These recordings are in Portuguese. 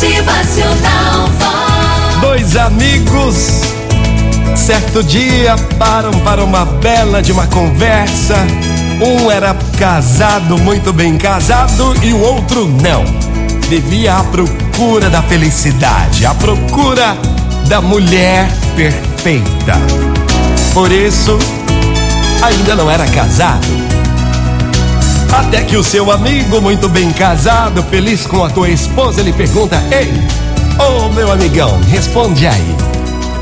Motivacional Vox. Dois amigos, certo dia, param para uma bela de uma conversa. Um era casado, muito bem casado, e o outro não. Vivia à procura da felicidade, à procura da mulher perfeita. Por isso, ainda não era casado. Até que o seu amigo, muito bem casado, feliz com a tua esposa, lhe pergunta: Ei, ô oh, meu amigão, responde aí.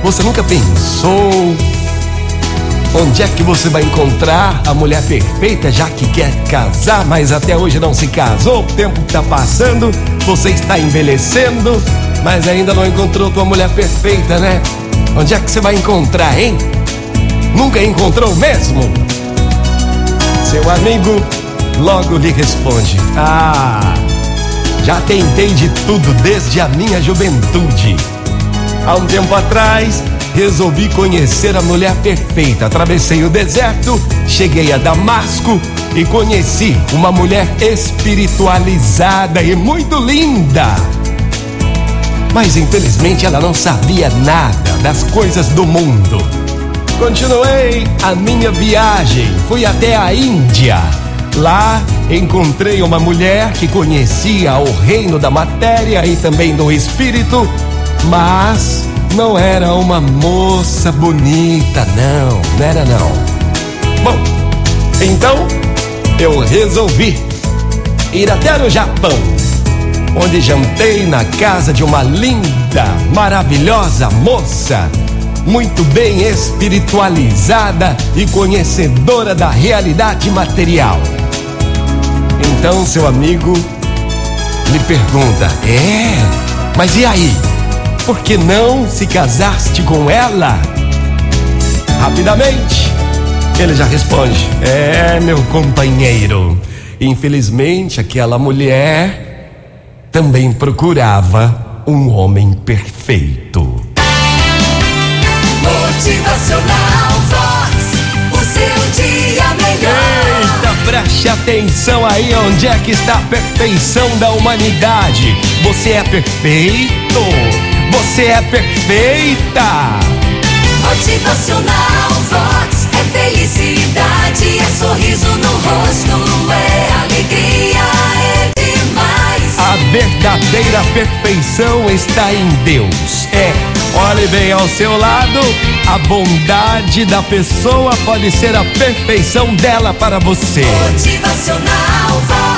Você nunca pensou onde é que você vai encontrar a mulher perfeita, já que quer casar, mas até hoje não se casou? O tempo está passando, você está envelhecendo, mas ainda não encontrou tua mulher perfeita, né? Onde é que você vai encontrar, hein? Nunca encontrou mesmo? Seu amigo logo lhe responde: Ah, já tentei de tudo desde a minha juventude. Há um tempo atrás, resolvi conhecer a mulher perfeita. Atravessei o deserto, cheguei a Damasco e conheci uma mulher espiritualizada e muito linda. Mas infelizmente ela não sabia nada das coisas do mundo. Continuei a minha viagem, fui até a Índia. Lá encontrei uma mulher que conhecia o reino da matéria e também do espírito, mas não era uma moça bonita, não, não era não. Bom, então eu resolvi ir até no Japão, onde jantei na casa de uma linda, maravilhosa moça, muito bem espiritualizada e conhecedora da realidade material. Então seu amigo lhe pergunta: É, mas e aí? Por que não se casaste com ela? Rapidamente, ele já responde: É, meu companheiro. Infelizmente, aquela mulher também procurava um homem perfeito. Motivacional atenção aí onde é que está a perfeição da humanidade. Você é perfeito. Você é perfeita. Motivacional Vox. É felicidade, é sorriso no rosto, é alegria, é demais. A verdadeira perfeição está em Deus. É, olhe bem ao seu lado, a bondade da pessoa pode ser a perfeição dela para você. Motivacional.